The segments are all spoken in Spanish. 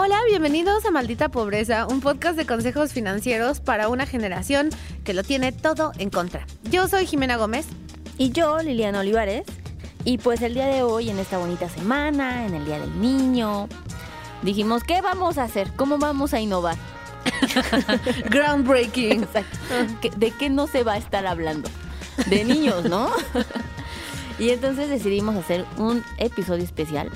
Hola, bienvenidos a Maldita Pobreza, un podcast de consejos financieros para una generación que lo tiene todo en contra. Yo soy Jimena Gómez. Y yo, Liliana Olivares. Y pues el día de hoy, en esta bonita semana, en el Día del Niño, dijimos, ¿qué vamos a hacer? ¿Cómo vamos a innovar? Groundbreaking. Exacto. ¿Qué- ¿De qué no se va a estar hablando? De niños, ¿no? y entonces decidimos hacer un episodio especial.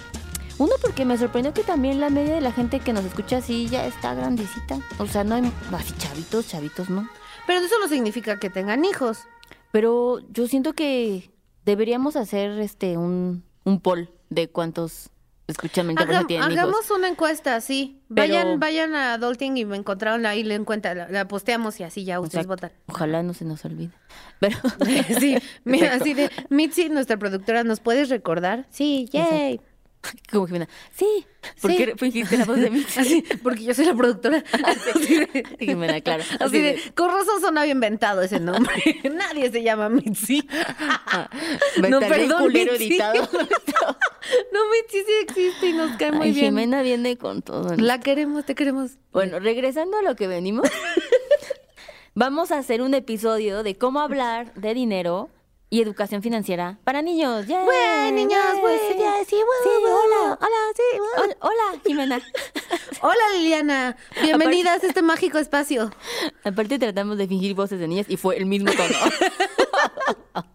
Uno porque me sorprendió que también la media de la gente que nos escucha así ya está grandecita. O sea, no hay así chavitos, chavitos, ¿no? Pero eso no significa que tengan hijos. Pero yo siento que deberíamos hacer este un, un poll de cuántos escuchan Hagam- tienen hijos. hagamos una encuesta, sí. Pero- Vayan, vayan a Adulting y me encontraron ahí, le encuentra, la, la posteamos y así ya ustedes Exacto. votan. Ojalá no se nos olvide. Pero Sí, mira, así de, Mitzi, nuestra productora, ¿nos puedes recordar? Sí, yay. como Jimena, sí, ¿por Sí. qué fingiste la voz de mí? Así, porque yo soy la productora. Así de, Jimena, claro. así de, con razón sonaba inventado ese nombre. Nadie se llama Mitzi. no, No, perdón, perdón, culero Mitzi. editado. No, Mitzi sí existe y nos cae muy Ay, bien. Jimena viene con todo. La queremos, te queremos. Bueno, regresando a lo que venimos, vamos a hacer un episodio de cómo hablar de dinero y educación financiera para niños. ¡Yay! Güey, niños, ya, sí, Sí, hola, hola, sí. Hola, hola, Jimena. Hola, Liliana. Bienvenidas a este mágico espacio. Aparte tratamos de fingir voces de niñas y fue el mismo tono.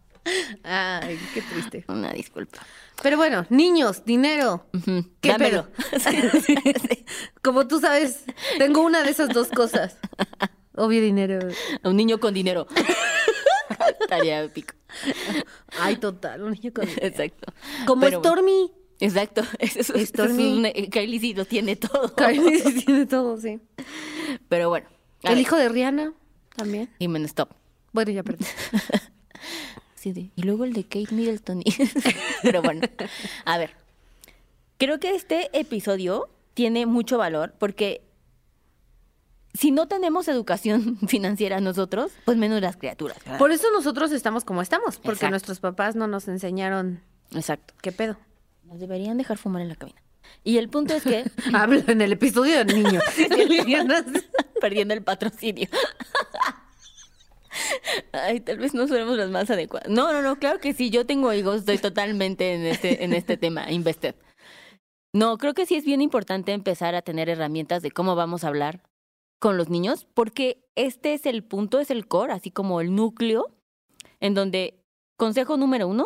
Ay, qué triste. Una disculpa. Pero bueno, niños, dinero. ¿Qué dámelo. pedo? Sí. Como tú sabes, tengo una de esas dos cosas. Obvio dinero. Un niño con dinero. Estaría épico. Ay, total, un niño con Exacto. Como Pero Stormy. Exacto. Eso, es- eso es Stormy. un- eh, Kylie sí lo tiene todo. Kylie sí tiene todo, sí. Pero bueno. El ver, hijo de Rihanna también. Jimena, stop. Bueno, ya perdí. Sí, de- y luego el de Kate Middleton. y- Pero bueno, a ver. Creo que este episodio tiene mucho valor porque si no tenemos educación financiera nosotros, pues menos las criaturas. ¿verdad? Por eso nosotros estamos como estamos, porque Exacto. nuestros papás no nos enseñaron Exacto. qué pedo. Nos deberían dejar fumar en la cabina. Y el punto es que, Habla en el episodio del niño. Perdiendo el patrocinio. Ay, tal vez no somos las más adecuadas. No, no, no, claro que sí, yo tengo hijos, estoy totalmente en este, en este tema, invested. No, creo que sí es bien importante empezar a tener herramientas de cómo vamos a hablar con los niños, porque este es el punto, es el core, así como el núcleo, en donde, consejo número uno,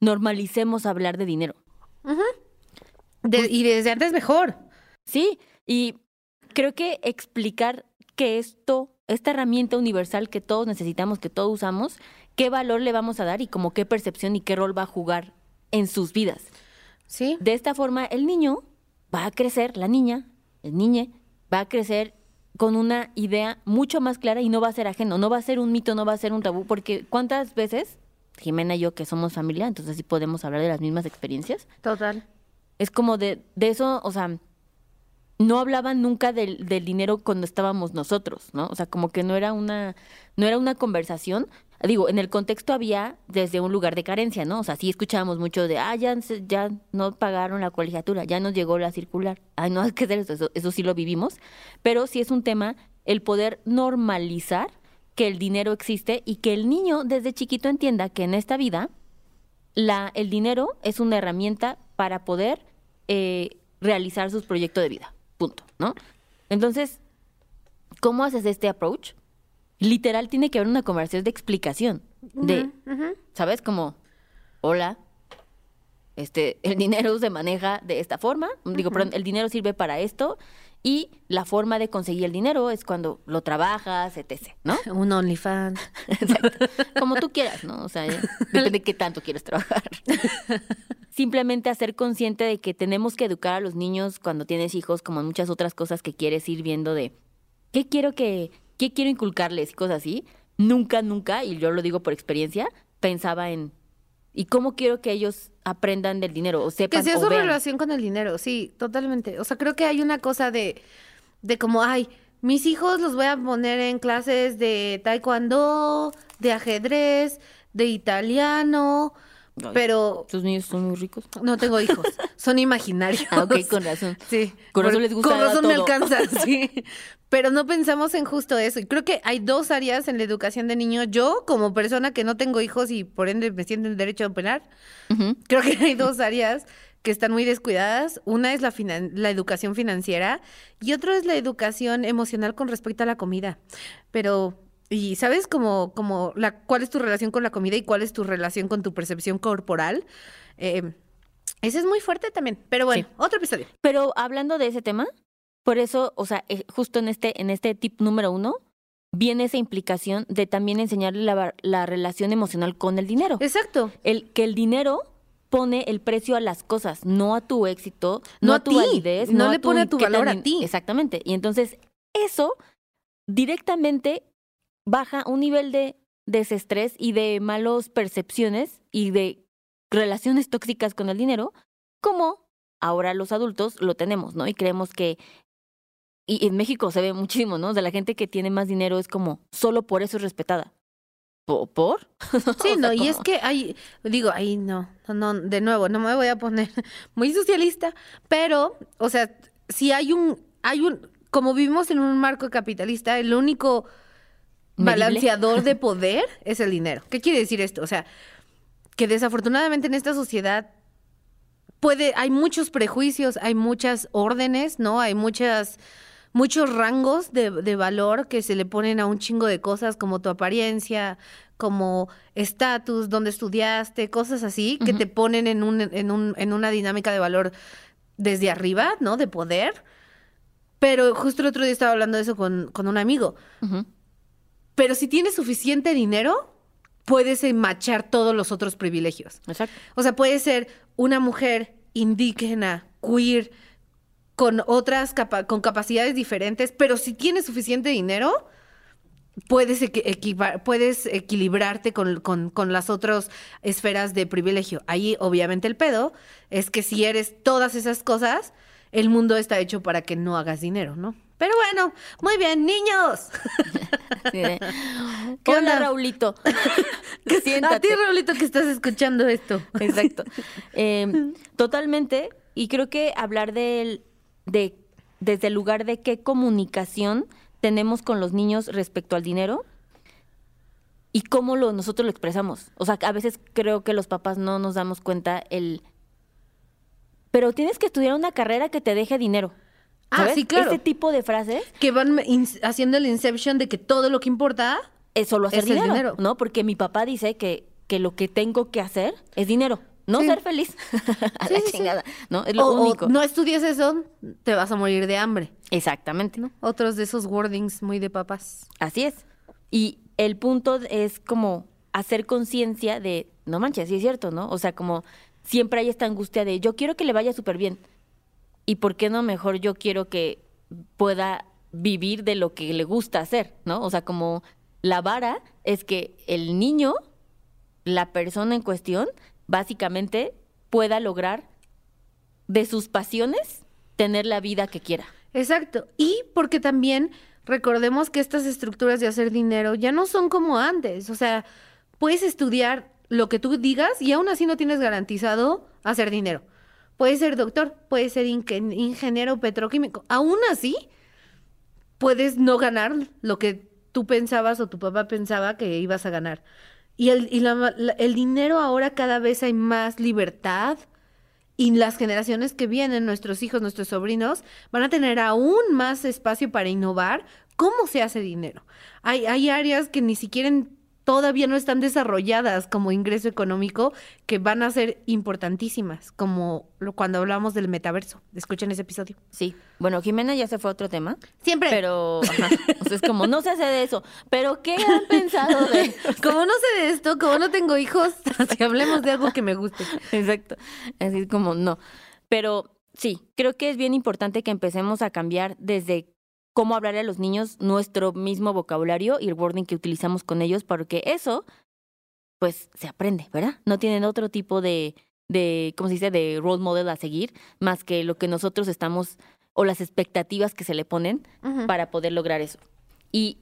normalicemos hablar de dinero. De- y desde antes mejor. Sí, y creo que explicar que esto, esta herramienta universal que todos necesitamos, que todos usamos, qué valor le vamos a dar y como qué percepción y qué rol va a jugar en sus vidas. Sí. De esta forma, el niño va a crecer, la niña, el niñe, va a crecer con una idea mucho más clara y no va a ser ajeno, no va a ser un mito, no va a ser un tabú, porque ¿cuántas veces, Jimena y yo que somos familia, entonces sí podemos hablar de las mismas experiencias? Total. Es como de, de eso, o sea, no hablaban nunca del, del dinero cuando estábamos nosotros, ¿no? O sea, como que no era una, no era una conversación. Digo, en el contexto había desde un lugar de carencia, ¿no? O sea, sí escuchábamos mucho de, ah, ya, ya no pagaron la colegiatura, ya nos llegó la circular. Ay, no hay que hacer eso, eso, eso sí lo vivimos. Pero sí es un tema el poder normalizar que el dinero existe y que el niño desde chiquito entienda que en esta vida la, el dinero es una herramienta para poder eh, realizar sus proyectos de vida. Punto, ¿no? Entonces, ¿cómo haces este approach? Literal tiene que haber una conversación de explicación. De, ¿sabes? Como, hola, este, el dinero se maneja de esta forma. Digo, perdón, el dinero sirve para esto. Y la forma de conseguir el dinero es cuando lo trabajas, etc., ¿no? Un OnlyFans. Exacto. Como tú quieras, ¿no? O sea, depende de qué tanto quieres trabajar. Simplemente hacer consciente de que tenemos que educar a los niños cuando tienes hijos, como en muchas otras cosas que quieres ir viendo de qué quiero que, qué quiero inculcarles y cosas así. Nunca, nunca, y yo lo digo por experiencia, pensaba en y cómo quiero que ellos aprendan del dinero o sepan Que sea o su vean. relación con el dinero, sí, totalmente. O sea, creo que hay una cosa de, de como, ay, mis hijos los voy a poner en clases de taekwondo, de ajedrez, de italiano, Ay, Pero Sus niños son muy ricos. no tengo hijos, son imaginarios. Ah, ok, con razón. Sí. Con razón les gusta Con razón me todo. alcanza, sí. Pero no pensamos en justo eso. Y creo que hay dos áreas en la educación de niños. Yo, como persona que no tengo hijos y por ende me siento en derecho a opinar, creo que hay dos áreas que están muy descuidadas. Una es la, educación financiera y otro es la educación emocional con respecto a la comida. Pero, ¿y sabes cómo, cómo la, cuál es tu relación con la comida y cuál es tu relación con tu percepción corporal? Eh, ese es muy fuerte también. Pero bueno, Sí. otro episodio. Pero hablando de ese tema, por eso, o sea, eh, justo en este, en este tip número uno, viene esa implicación de también enseñarle la, la relación emocional con el dinero. Exacto. El, que el dinero pone el precio a las cosas, no a tu éxito, no, No a tu ti, validez, no no, le tu, pone a tu valor a ti. Exactamente. Y entonces eso directamente baja un nivel de desestrés y de malos percepciones y de relaciones tóxicas con el dinero, como ahora los adultos lo tenemos, ¿no? Y creemos que y en México se ve muchísimo, ¿no? De la gente que tiene más dinero es como solo por eso es respetada. ¿Po- ¿Por? Sí, O no, sea, y es que hay, digo, ahí no, no, de nuevo, no me voy a poner muy socialista, pero, o sea, si hay un, hay un, como vivimos en un marco capitalista, el único balanceador de poder es el dinero. ¿Qué quiere decir esto? O sea, que desafortunadamente en esta sociedad puede, hay muchos prejuicios, hay muchas órdenes, ¿no? Hay muchas, muchos rangos de, de valor que se le ponen a un chingo de cosas como tu apariencia, como estatus, dónde estudiaste, cosas así, que te ponen en, un, en, un, en una dinámica de valor desde arriba, ¿no? De poder. Pero justo el otro día estaba hablando de eso con, con un amigo. Pero si tienes suficiente dinero, puedes eh, machar todos los otros privilegios. Exacto. O sea, puede ser una mujer indígena, queer, con otras capa- con capacidades diferentes, pero si tienes suficiente dinero, puedes, equi- puedes equilibrarte con, con- con las otras esferas de privilegio. Ahí, obviamente, el pedo es que si eres todas esas cosas, el mundo está hecho para que no hagas dinero, ¿no? Pero bueno, muy bien, niños. Sí, de, ¿Qué Hola, onda? Raulito. A ti, Siéntate. Raulito, que estás escuchando esto. Exacto. Eh, totalmente. Y creo que hablar del, de, desde el lugar de qué comunicación tenemos con los niños respecto al dinero y cómo lo, nosotros lo expresamos. O sea, a veces creo que los papás no nos damos cuenta el... Pero tienes que estudiar una carrera que te deje dinero. Ah, ¿sabes? sí, claro. Ese tipo de frases Que van haciendo el inception de que todo lo que importa es solo hacer Es el dinero, dinero. ¿no? Porque mi papá dice que, que lo que tengo que hacer es dinero, no Sí. ser feliz. A Sí, la chingada, ¿no? Es lo o, o único. no estudias eso, te vas a morir de hambre. Exactamente. ¿no? Otros de esos wordings muy de papás. Así es. Y el punto es como hacer conciencia de, no manches, sí es cierto, ¿no? O sea, como siempre hay esta angustia de yo quiero que le vaya súper bien. ¿Y por qué no mejor yo quiero que pueda vivir de lo que le gusta hacer, ¿no? O sea, como la vara es que el niño, la persona en cuestión, básicamente pueda lograr de sus pasiones tener la vida que quiera. Exacto. Y porque también recordemos que estas estructuras de hacer dinero ya no son como antes. O sea, puedes estudiar lo que tú digas y aún así no tienes garantizado hacer dinero. Puedes ser doctor, puedes ser ingeniero petroquímico. Aún así, puedes no ganar lo que tú pensabas o tu papá pensaba que ibas a ganar. Y el, y la- la- el dinero ahora cada vez hay más libertad y las generaciones que vienen, nuestros hijos, nuestros sobrinos, van a tener aún más espacio para innovar cómo se hace dinero. Hay, hay áreas que ni siquiera todavía no están desarrolladas como ingreso económico que van a ser importantísimas, como lo- cuando hablamos del metaverso. Escuchen ese episodio. Sí. Bueno, Jimena ya se fue a otro tema. Siempre. Pero, ajá, o sea, es como, no se hace de eso. Pero, ¿qué han pensado de...? como no sé de esto, como no tengo hijos, hablemos de algo que me guste. Exacto. Así como, no. Pero, sí, creo que es bien importante que empecemos a cambiar desde cómo hablarle a los niños nuestro mismo vocabulario y el wording que utilizamos con ellos, porque eso, pues, se aprende, ¿verdad? No tienen otro tipo de, de, ¿cómo se dice?, de role model a seguir, más que lo que nosotros estamos, o las expectativas que se le ponen para poder lograr eso. Y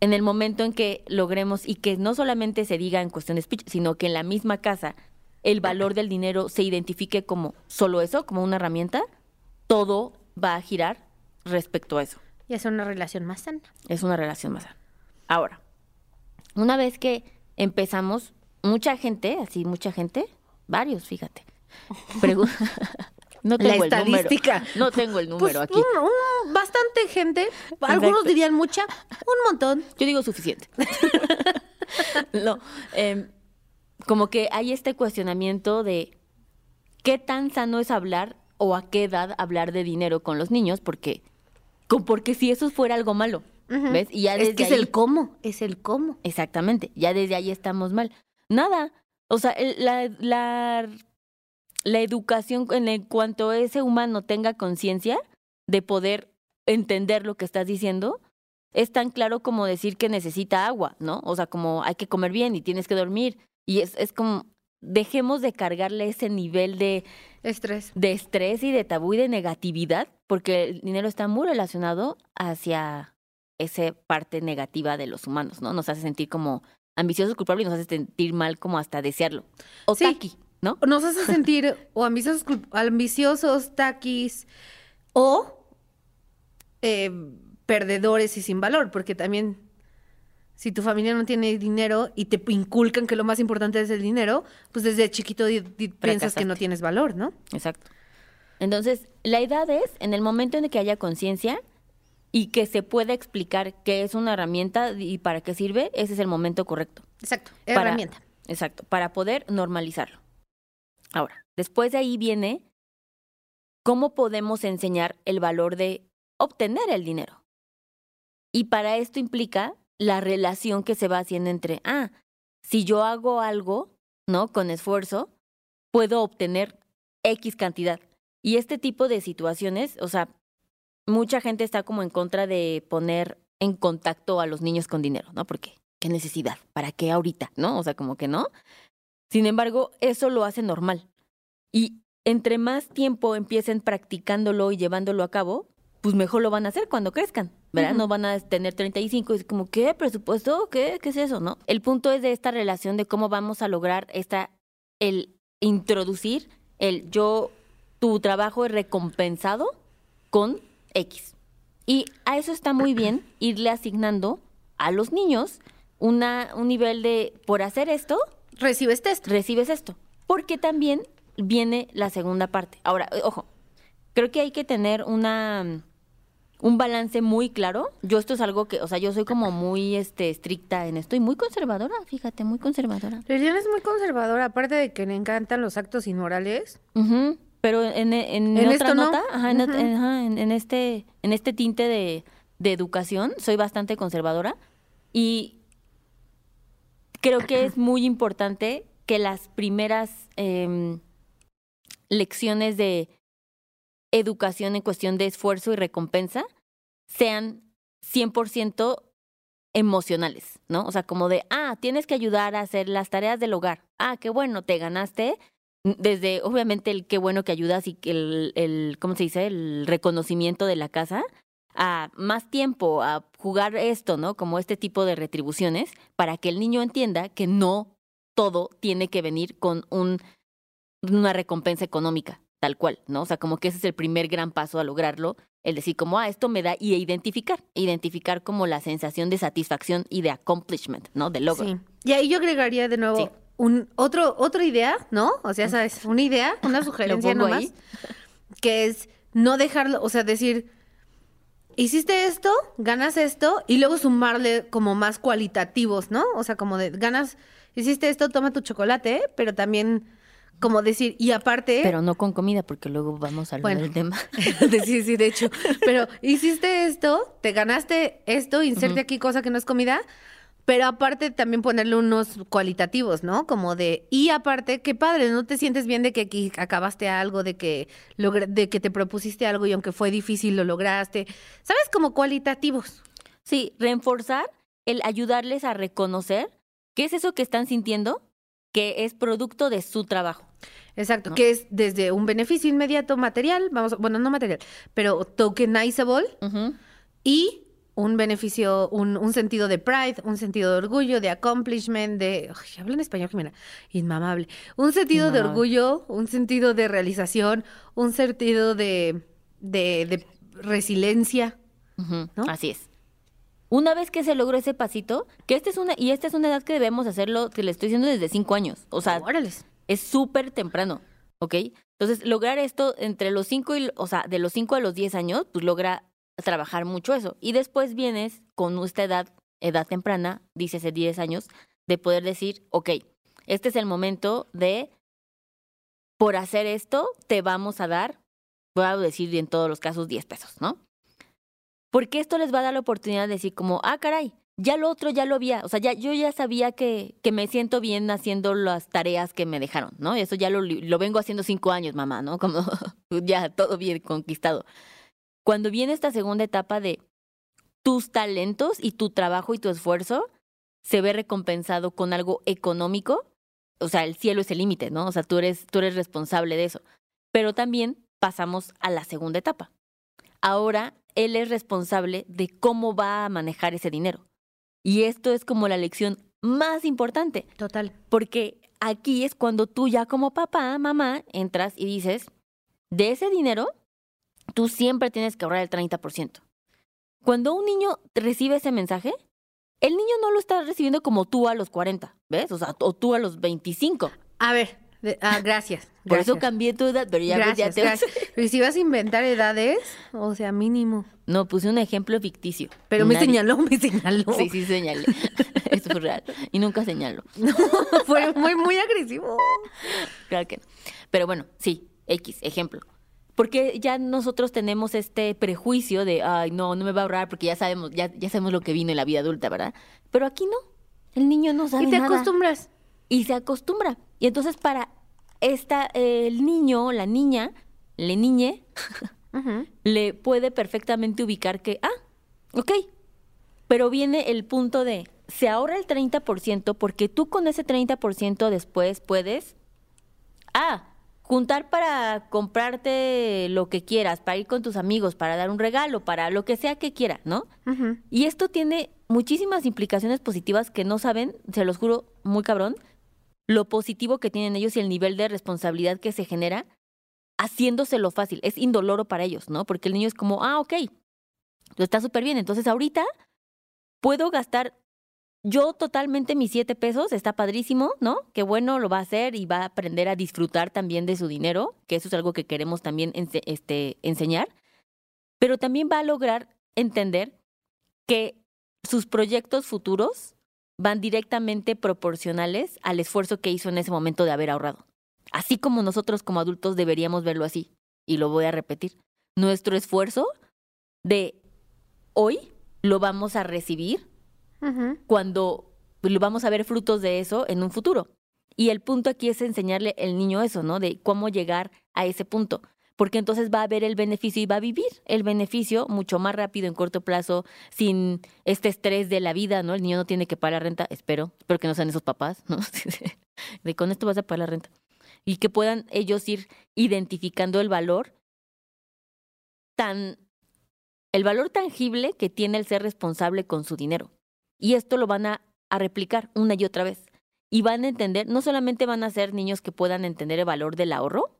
en el momento en que logremos y que no solamente se diga en cuestión de speech, sino que en la misma casa el valor del dinero se identifique como solo eso, como una herramienta, todo va a girar respecto a eso. Y es una relación más sana. Es una relación más sana. Ahora, una vez que empezamos, mucha gente, así mucha gente, varios, fíjate. no La tengo el número. estadística. No tengo el número Pues, aquí. un- un- bastante gente. Algunos Exacto. dirían mucha, un montón. Yo digo suficiente. no, em, como que hay este cuestionamiento de qué tan sano es hablar o a qué edad hablar de dinero con los niños, porque, con- porque si eso fuera algo malo, ¿ves? Y ya Es que es ahí- el cómo, es el cómo. Exactamente, ya desde ahí estamos mal. Nada, o sea, el- la, la, la educación en el- cuanto ese humano tenga conciencia de poder entender lo que estás diciendo, es tan claro como decir que necesita agua, ¿no? O sea, como hay que comer bien y tienes que dormir. Y es, es como, dejemos de cargarle ese nivel de, Estrés. de estrés y de tabú y de negatividad, porque el dinero está muy relacionado hacia esa parte negativa de los humanos, ¿no? Nos hace sentir como ambiciosos, culpables y nos hace sentir mal como hasta desearlo. O Sí. taqui, ¿no? Nos hace sentir o ambiciosos, ambiciosos, taquis, o eh, perdedores y sin valor, porque también si tu familia no tiene dinero y te inculcan que lo más importante es el dinero, pues desde chiquito piensas que no tienes valor, ¿no? Exacto. Entonces, la edad es en el momento en el que haya conciencia y que se pueda explicar qué es una herramienta y para qué sirve, ese es el momento correcto. Exacto, Para- herramienta. Exacto, para poder normalizarlo. Ahora, después de ahí viene cómo podemos enseñar el valor de obtener el dinero. Y para esto implica la relación que se va haciendo entre, ah, si yo hago algo, ¿no? Con esfuerzo, puedo obtener X cantidad. Y este tipo de situaciones, o sea, mucha gente está como en contra de poner en contacto a los niños con dinero, ¿no? Porque, ¿qué necesidad? ¿Para qué ahorita? ¿No? O sea, como que no. Sin embargo, eso lo hace normal. Y entre más tiempo empiecen practicándolo y llevándolo a cabo, pues mejor lo van a hacer cuando crezcan, ¿verdad? No van a tener 35 y es como, ¿qué? ¿Presupuesto? ¿Qué? ¿Qué es eso? ¿No? El punto es de esta relación de cómo vamos a lograr esta, el introducir el yo, tu trabajo es recompensado con X. Y a eso está muy bien irle asignando a los niños una, un nivel de, por hacer esto, Recibes test. recibes esto. Porque también viene la segunda parte. Ahora, eh, ojo, creo que hay que tener una un balance muy claro. Yo esto es algo que, o sea, yo soy como muy este estricta en esto y muy conservadora, fíjate, muy conservadora. Liliana es muy conservadora, aparte de que le encantan los actos inmorales. Pero en, en, En otra no. nota, ajá, en, ajá, en- este, en este tinte de, de educación, soy bastante conservadora y creo que es muy importante que las primeras em, lecciones de educación en cuestión de esfuerzo y recompensa sean 100% emocionales, ¿no? O sea, como de, ah, tienes que ayudar a hacer las tareas del hogar. Ah, qué bueno, te ganaste. Desde, obviamente, el qué bueno que ayudas y que el, el, ¿cómo se dice? El reconocimiento de la casa, a más tiempo, a jugar esto, ¿no? Como este tipo de retribuciones, para que el niño entienda que no todo tiene que venir con un, una recompensa económica, tal cual, ¿no? O sea, como que ese es el primer gran paso a lograrlo, el decir como, ah, esto me da, y identificar, identificar como la sensación de satisfacción y de accomplishment, ¿no? De logro. Sí. Y ahí yo agregaría de nuevo Sí. Un otro otra idea, ¿no? O sea, sabes, una idea, una sugerencia nomás, ahí. que es no dejarlo, o sea, decir hiciste esto, ganas esto y luego sumarle como más cualitativos, ¿no? O sea, como de ganas hiciste esto, toma tu chocolate, pero también como decir y aparte Pero no con comida, porque luego vamos a hablar Bueno. del tema. sí, sí, de hecho. Pero hiciste esto, te ganaste esto, inserte aquí cosa que no es comida, pero aparte también ponerle unos cualitativos, ¿no? Como de, y aparte, qué padre, ¿no te sientes bien de que aquí acabaste algo, de que logr- de que te propusiste algo y aunque fue difícil lo lograste? ¿Sabes? Como cualitativos. Sí, reforzar el ayudarles a reconocer qué es eso que están sintiendo que es producto de su trabajo. Exacto, ¿No? que es desde un beneficio inmediato material, vamos, bueno, no material, pero tokenizable y un beneficio, un, un sentido de pride, un sentido de orgullo, de accomplishment, de... Ay, habla en español, Jimena. Inmamable. Un sentido de orgullo, un sentido de realización, un sentido de, de, de resiliencia. ¿no? Así es. Una vez que se logró ese pasito, que esta es una, y esta es una edad que debemos hacerlo, que le estoy diciendo desde cinco años. O sea, Órales. es súper temprano, ¿ok? Entonces, lograr esto entre los cinco y, o sea, de los cinco a los 10 años, pues logra trabajar mucho eso. Y después vienes con esta edad, edad temprana, dice hace 10 años, de poder decir, ok, este es el momento de, por hacer esto, te vamos a dar, voy a decir en todos los casos, 10 pesos, ¿no? Porque esto les va a dar la oportunidad de decir como, ah, caray, ya lo otro ya lo había, o sea, ya, yo ya sabía que, que me siento bien haciendo las tareas que me dejaron, ¿no? Eso ya lo, lo vengo haciendo cinco años, mamá, ¿no? Como ya todo bien conquistado. Cuando viene esta segunda etapa de tus talentos y tu trabajo y tu esfuerzo se ve recompensado con algo económico, o sea, el cielo es el límite, ¿no? O sea, tú eres, tú eres responsable de eso. Pero también pasamos a la segunda etapa. Ahora él es responsable de cómo va a manejar ese dinero. Y esto es como la lección más importante, Total. porque aquí es cuando tú ya como papá, mamá, entras y dices, de ese dinero, tú siempre tienes que ahorrar el 30%. Cuando un niño recibe ese mensaje, el niño no lo está recibiendo como tú a los 40, ¿ves? O sea, o tú a los 25. A ver, de- ah, gracias. Por eso cambié tu edad, pero ya, Gracias, te gracias. Pero si vas a inventar edades, o sea, mínimo. No, puse un ejemplo ficticio. Pero me señaló, me señaló. Sí, sí, señalé. Eso fue real. Y nunca señalo. Fue muy, muy agresivo. Claro que no. Pero bueno, sí, X, ejemplo. Porque ya nosotros tenemos este prejuicio de, ay, no, no me va a ahorrar porque ya sabemos, ya, ya sabemos lo que vino en la vida adulta, ¿verdad? Pero aquí no. El niño no sabe Y te nada. acostumbras. Y se acostumbra. Y entonces para esta, eh, el niño, la niña, le niñe, le puede perfectamente ubicar que, ah, ok. Pero viene el punto de, se ahorra el 30% porque tú con ese 30% después puedes, ah, juntar para comprarte lo que quieras, para ir con tus amigos, para dar un regalo, para lo que sea que quiera, ¿no? Y esto tiene muchísimas implicaciones positivas que no saben, se los juro, muy cabrón, lo positivo que tienen ellos y el nivel de responsabilidad que se genera haciéndoselo fácil. Es indoloro para ellos, ¿no? Porque el niño es como, ah, ok, está súper bien. Entonces ahorita puedo gastar yo totalmente mis siete pesos, está padrísimo, ¿no? Qué bueno, lo va a hacer y va a aprender a disfrutar también de su dinero, que eso es algo que queremos también este, enseñar. Pero también va a lograr entender que sus proyectos futuros van directamente proporcionales al esfuerzo que hizo en ese momento de haber ahorrado. Así como nosotros como adultos deberíamos verlo así. Y lo voy a repetir. Nuestro esfuerzo de hoy lo vamos a recibir Ujú. cuando vamos a ver frutos de eso en un futuro. Y el punto aquí es enseñarle al niño eso, ¿no? De cómo llegar a ese punto. Porque entonces va a ver el beneficio y va a vivir el beneficio mucho más rápido en corto plazo, sin este estrés de la vida, ¿no? El niño no tiene que pagar la renta, espero, espero que no sean esos papás, ¿no? De con esto vas a pagar la renta. Y que puedan ellos ir identificando el valor tan, el valor tangible que tiene el ser responsable con su dinero. Y esto lo van a, a replicar una y otra vez. Y van a entender, no solamente van a ser niños que puedan entender el valor del ahorro,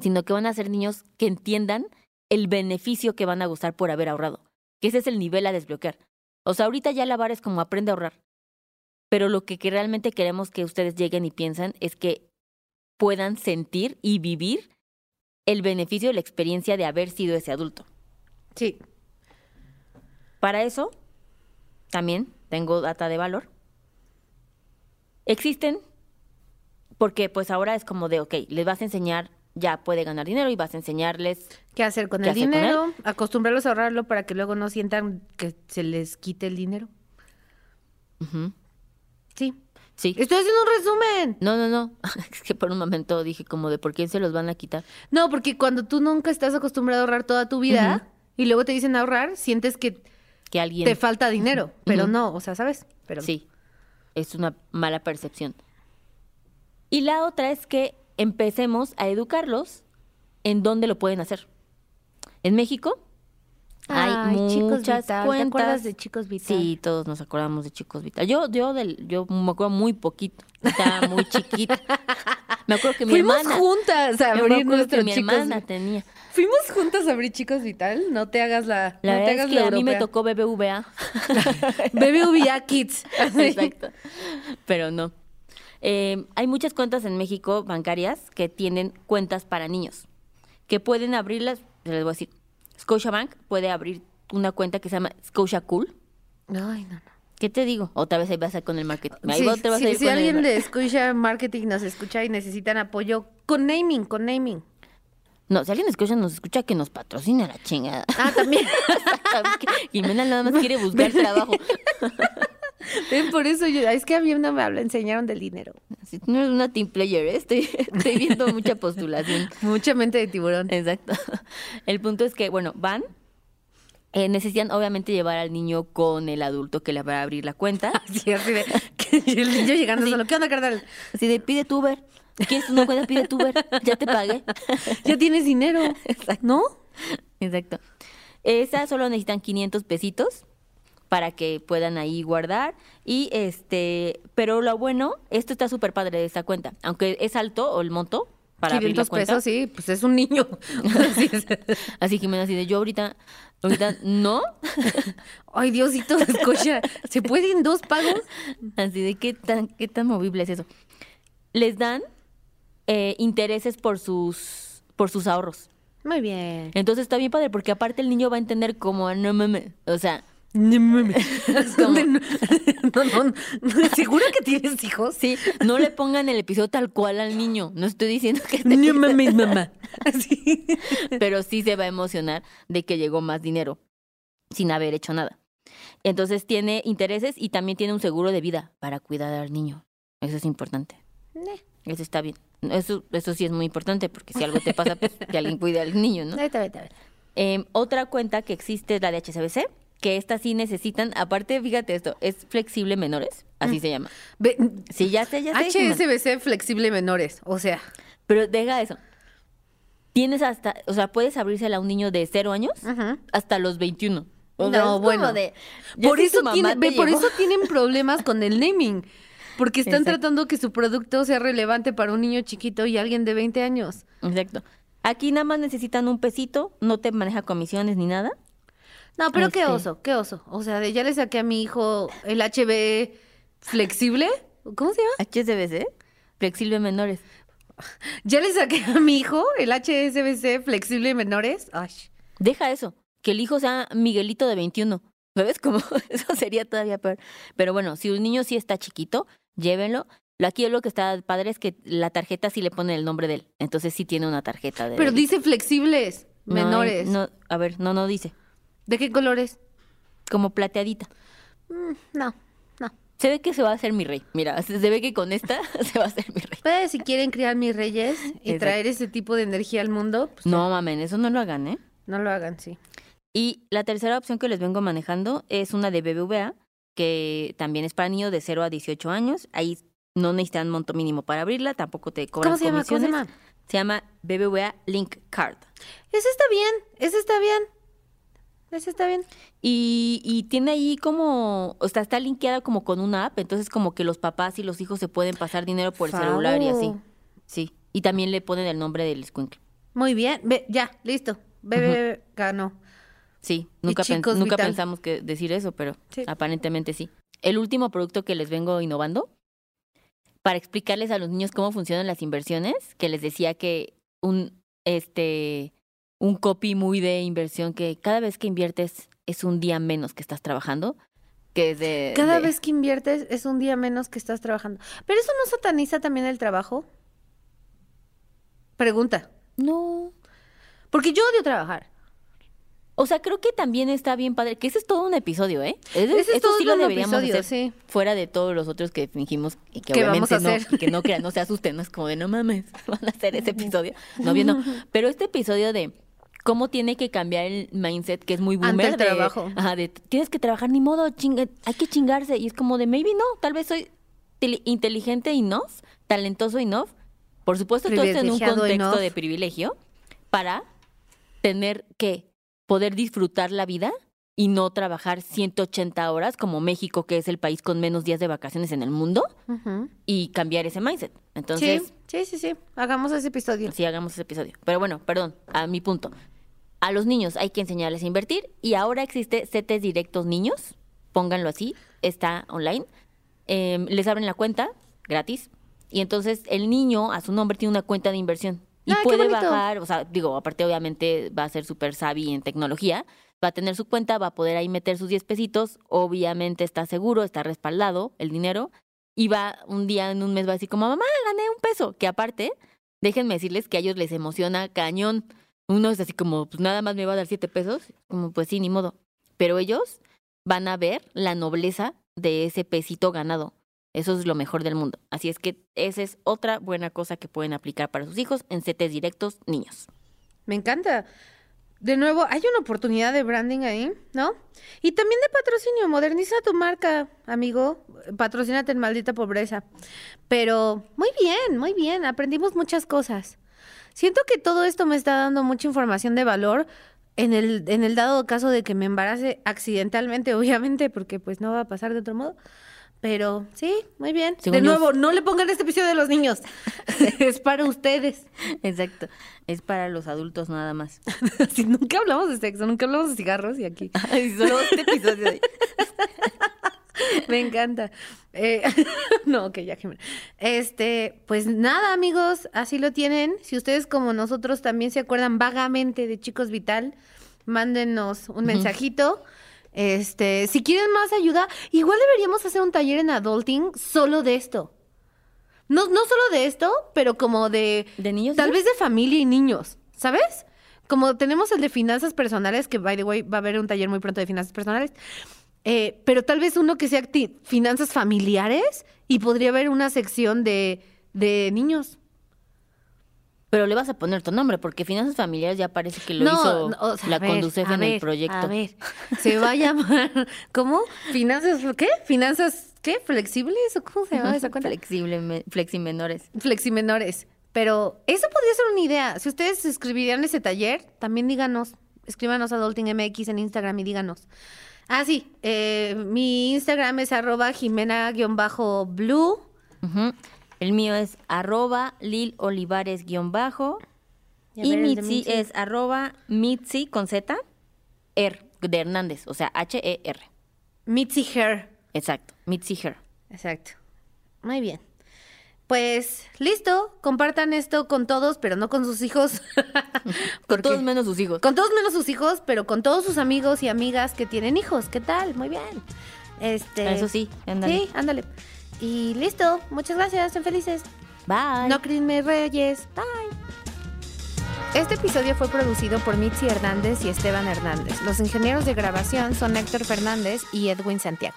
sino que van a ser niños que entiendan el beneficio que van a gozar por haber ahorrado. Que ese es el nivel a desbloquear. O sea, ahorita ya la vara es como aprende a ahorrar. Pero lo que, que realmente queremos que ustedes lleguen y piensan es que puedan sentir y vivir el beneficio de la experiencia de haber sido ese adulto. Sí. Para eso, también tengo data de valor. Existen, porque pues ahora es como de, ok, les vas a enseñar, ya puede ganar dinero y vas a enseñarles, ¿Qué hacer con ¿Qué el hacer con dinero? Acostumbrarlos a ahorrarlo para que luego no sientan que se les quite el dinero. Sí. sí. Estoy haciendo un resumen. No, no, no, es que por un momento dije como de, ¿por quién se los van a quitar? No, porque cuando tú nunca estás acostumbrado a ahorrar toda tu vida y luego te dicen ahorrar, sientes que Que alguien... te falta dinero, pero no, o sea, ¿sabes? Pero Sí, es una mala percepción. Y la otra es que empecemos a educarlos en dónde lo pueden hacer. En México Hay Ay, Chicos muchas Vital. cuentas. ¿Te acuerdas de Chicos Vital? Sí, todos nos acordamos de Chicos Vital. Yo, yo, del, yo me acuerdo muy poquito. Estaba muy chiquita. Me acuerdo que mi Fuimos hermana. juntas a abrir nuestro que mi Chicos hermana tenía. Fuimos juntas a abrir Chicos Vital. No te hagas la. La no te hagas es que la a mí me tocó BBVA. BBVA Kids. Exacto. Pero no. Eh, hay muchas cuentas en México bancarias que tienen cuentas para niños, que pueden abrirlas, les voy a decir, Scotiabank puede abrir una cuenta que se llama Scotia Cool. Ay, no, no. ¿Qué te digo? Otra vez ahí vas a ir con el marketing. Ahí Sí, vos te vas sí, a ir si con alguien de Scotia Marketing nos escucha y necesitan apoyo con naming, con naming. No, si alguien escucha, nos escucha que nos patrocina la chingada. Ah, también. Jimena nada más quiere buscar trabajo. Por eso yo, es que a mí no me habla, enseñaron del dinero. Si tú no eres una team player, ¿eh? estoy, estoy viendo mucha postulación. Mucha mente de tiburón. Exacto. El punto es que, bueno, van, eh, necesitan obviamente llevar al niño con el adulto que le va a abrir la cuenta. Así, así de, que el niño llegando Sí. solo, ¿qué onda, carnal? Así de, pide tu Uber. ¿Quieres una cuenta? Pide tu Uber. Ya te pagué. Ya tienes dinero, ¿no? Exacto. Esas solo necesitan 500 pesitos para que puedan ahí guardar. Y este, pero lo bueno, esto está súper padre de esta cuenta. Aunque es alto o el monto para abrir la 500 cuenta. pesos, sí, pues es un niño. Así es. Así Jimena, así de yo ahorita, ahorita no. Ay, Diosito, escucha, ¿se pueden dos pagos? Así de qué tan, qué tan movible es eso. Les dan eh, intereses por sus, por sus ahorros. Muy bien. Entonces está bien padre, porque aparte el niño va a entender como, "Ah, no mames, o sea, No mames. ¿Dónde no? No, no. ¿Seguro que tienes hijos? sí, no le pongan el episodio tal cual al niño. No estoy diciendo que No mames, mamá. Así. pero sí se va a emocionar de que llegó más dinero sin haber hecho nada. Entonces tiene intereses y también tiene un seguro de vida para cuidar al niño. Eso es importante. Eso está bien. Eso, eso sí es muy importante porque si algo te pasa, pues que alguien cuide al niño, ¿no? Está, ahí está. Em, otra cuenta que existe es la de HSBC, que esta sí necesitan, aparte, fíjate esto, es flexible menores, así se llama. Ve, Sí, ya sé, ya sé. HSBC flexible menores, o sea, Pero deja eso. Tienes hasta, o sea, puedes abrírsela a un niño de cero años Ujú. hasta los 21. O sea, No, es como bueno. de, por eso, tiene- ve, por eso tienen problemas con el naming. Porque están Exacto. tratando que su producto sea relevante para un niño chiquito y alguien de 20 años. Exacto. Aquí nada más necesitan un pesito, no te maneja comisiones ni nada. No, pero qué Este. oso, qué oso. O sea, de- ya le saqué a mi hijo el HB flexible. ¿Cómo se llama? HSBC, flexible menores. Ya le saqué a mi hijo el HSBC flexible menores. Ay. Deja eso, que el hijo sea Miguelito de 21. ¿Sabes cómo? Eso sería todavía peor. Pero bueno, si un niño sí está chiquito, llévenlo. Lo aquí lo que está padre es que la tarjeta sí le pone el nombre de él. Entonces sí tiene una tarjeta de Pero él. dice flexibles No menores. no, a ver, no, no dice. ¿De qué colores? Como plateadita. Mm, no, no. Se ve que se va a hacer mi rey. Mira, se se ve que con esta se va a hacer mi rey. Pues si quieren criar mis reyes y Exacto. traer ese tipo de energía al mundo, pues No, mamen, eso no lo hagan, ¿eh? no lo hagan, sí. Y la tercera opción que les vengo manejando es una de BBVA, que también es para niños de 0 a 18 años. Ahí no necesitan monto mínimo para abrirla, tampoco te cobran ¿Cómo se llama? ¿Cómo se comisiones. llama? Se llama BBVA Link Card. Ese está bien, ese está bien. Ese está bien. Y, y tiene ahí como, o sea, está linkeada como con una app, entonces como que los papás y los hijos se pueden pasar dinero por el celular y así. Sí. Y también le ponen el nombre del squinkle. Muy bien. Ve, ya, listo. Bebé ganó. Sí, nunca, pen- nunca pensamos que decir eso, pero Sí. aparentemente sí. El último producto que les vengo innovando para explicarles a los niños cómo funcionan las inversiones, que les decía que un este un copy muy de inversión que cada vez que inviertes es un día menos que estás trabajando, que de Cada de- vez que inviertes es un día menos que estás trabajando. Pero eso no sataniza también el trabajo. Pregunta. no Porque yo odio trabajar. O sea, creo que también está bien padre, que ese es todo un episodio, ¿eh? Ese, Ese es todo sí lo un deberíamos episodio, hacer sí. fuera de todos los otros que fingimos y que obviamente no, y que no crean, no se asusten, no es como de no mames, van a hacer ese episodio. No, bien, no. Pero este episodio de cómo tiene que cambiar el mindset que es muy Ante boomer el de, trabajo. Ajá, de tienes que trabajar ni modo, chinga, hay que chingarse y es como de maybe no, tal vez soy inteligente enough, talentoso enough. Por supuesto, todo esto en un contexto enough. de privilegio para tener que poder disfrutar la vida y no trabajar 180 horas como México, que es el país con menos días de vacaciones en el mundo, y cambiar ese mindset. Entonces, sí, sí, sí, sí. Hagamos ese episodio. sí, hagamos ese episodio. Pero bueno, perdón, a mi punto. A los niños hay que enseñarles a invertir y ahora existe CETES Directos Niños, pónganlo así, está online. Eh, les abren la cuenta gratis y entonces el niño a su nombre tiene una cuenta de inversión y qué puede bajar, o sea, digo, aparte obviamente va a ser súper savvy en tecnología, va a tener su cuenta, va a poder ahí meter sus 10 pesitos, obviamente está seguro, está respaldado el dinero y va un día en un mes va a decir como, mamá, gané un peso, que aparte, déjenme decirles que a ellos les emociona cañón. Uno es así como, pues nada más me va a dar siete pesos, como pues sí, ni modo. Pero ellos van a ver la nobleza de ese pesito ganado. Eso es lo mejor del mundo. Así es que esa es otra buena cosa que pueden aplicar para sus hijos en CETES directos niños. Me encanta. De nuevo, hay una oportunidad de branding ahí, ¿no? Y también de patrocinio. Moderniza tu marca, amigo. Patrocínate en maldita pobreza. Pero muy bien, muy bien. Aprendimos muchas cosas. Siento que todo esto me está dando mucha información de valor en el, en el dado caso de que me embarace accidentalmente, obviamente, porque pues no va a pasar de otro modo. Pero sí, muy bien. Según de yo- nuevo, no le pongan este episodio de los niños. es para ustedes. Exacto. Es para los adultos nada más. Si nunca hablamos de sexo, nunca hablamos de cigarros y aquí. Ay, solo este episodio. de- Me encanta. Eh, no, ok, ya, Jimena. Este, pues nada, amigos, así lo tienen. Si ustedes, como nosotros, también se acuerdan vagamente de Chicos Vital, mándenos un mensajito. Este, si quieren más ayuda, igual deberíamos hacer un taller en adulting solo de esto. No, no solo de esto, pero como de ¿De niños? Tal vez de familia y niños, ¿sabes? Como tenemos el de finanzas personales, que by the way va a haber un taller muy pronto de finanzas personales, eh, pero tal vez uno que sea finanzas familiares y podría haber una sección de, de niños. Pero le vas a poner tu nombre, porque Finanzas Familiares ya parece que lo hizo no, o sea, la ver, Conducef en ver, el proyecto. A ver, se va a llamar, ¿cómo? ¿Finanzas qué? ¿Finanzas qué? ¿Flexibles o cómo se llama esa cuenta? Flexible, me- fleximenores. Fleximenores. Pero eso podría ser una idea. Si ustedes escribirían ese taller, también díganos. Escríbanos a Adulting MX en Instagram y díganos. Ah, sí. eh, mi Instagram es arroba jimena-blue. Ujú. El mío es arroba Lil Olivares guion bajo. Y Mitzi es arroba Mitzi con Z, R, de Hernández, o sea, H-E-R. Mitzi Hair. Exacto, Mitzi Her. Exacto. Muy bien. Pues listo. Compartan esto con todos, pero no con sus hijos. Con todos menos sus hijos. Con todos menos sus hijos, pero con todos sus amigos y amigas que tienen hijos. ¿Qué tal? Muy bien. Este. Eso sí, ándale. Sí, ándale. Y listo. Muchas gracias. Sean felices. Bye. No crisme reyes. Bye. Este episodio fue producido por Mitzi Hernández y Esteban Hernández. Los ingenieros de grabación son Héctor Fernández y Edwin Santiago.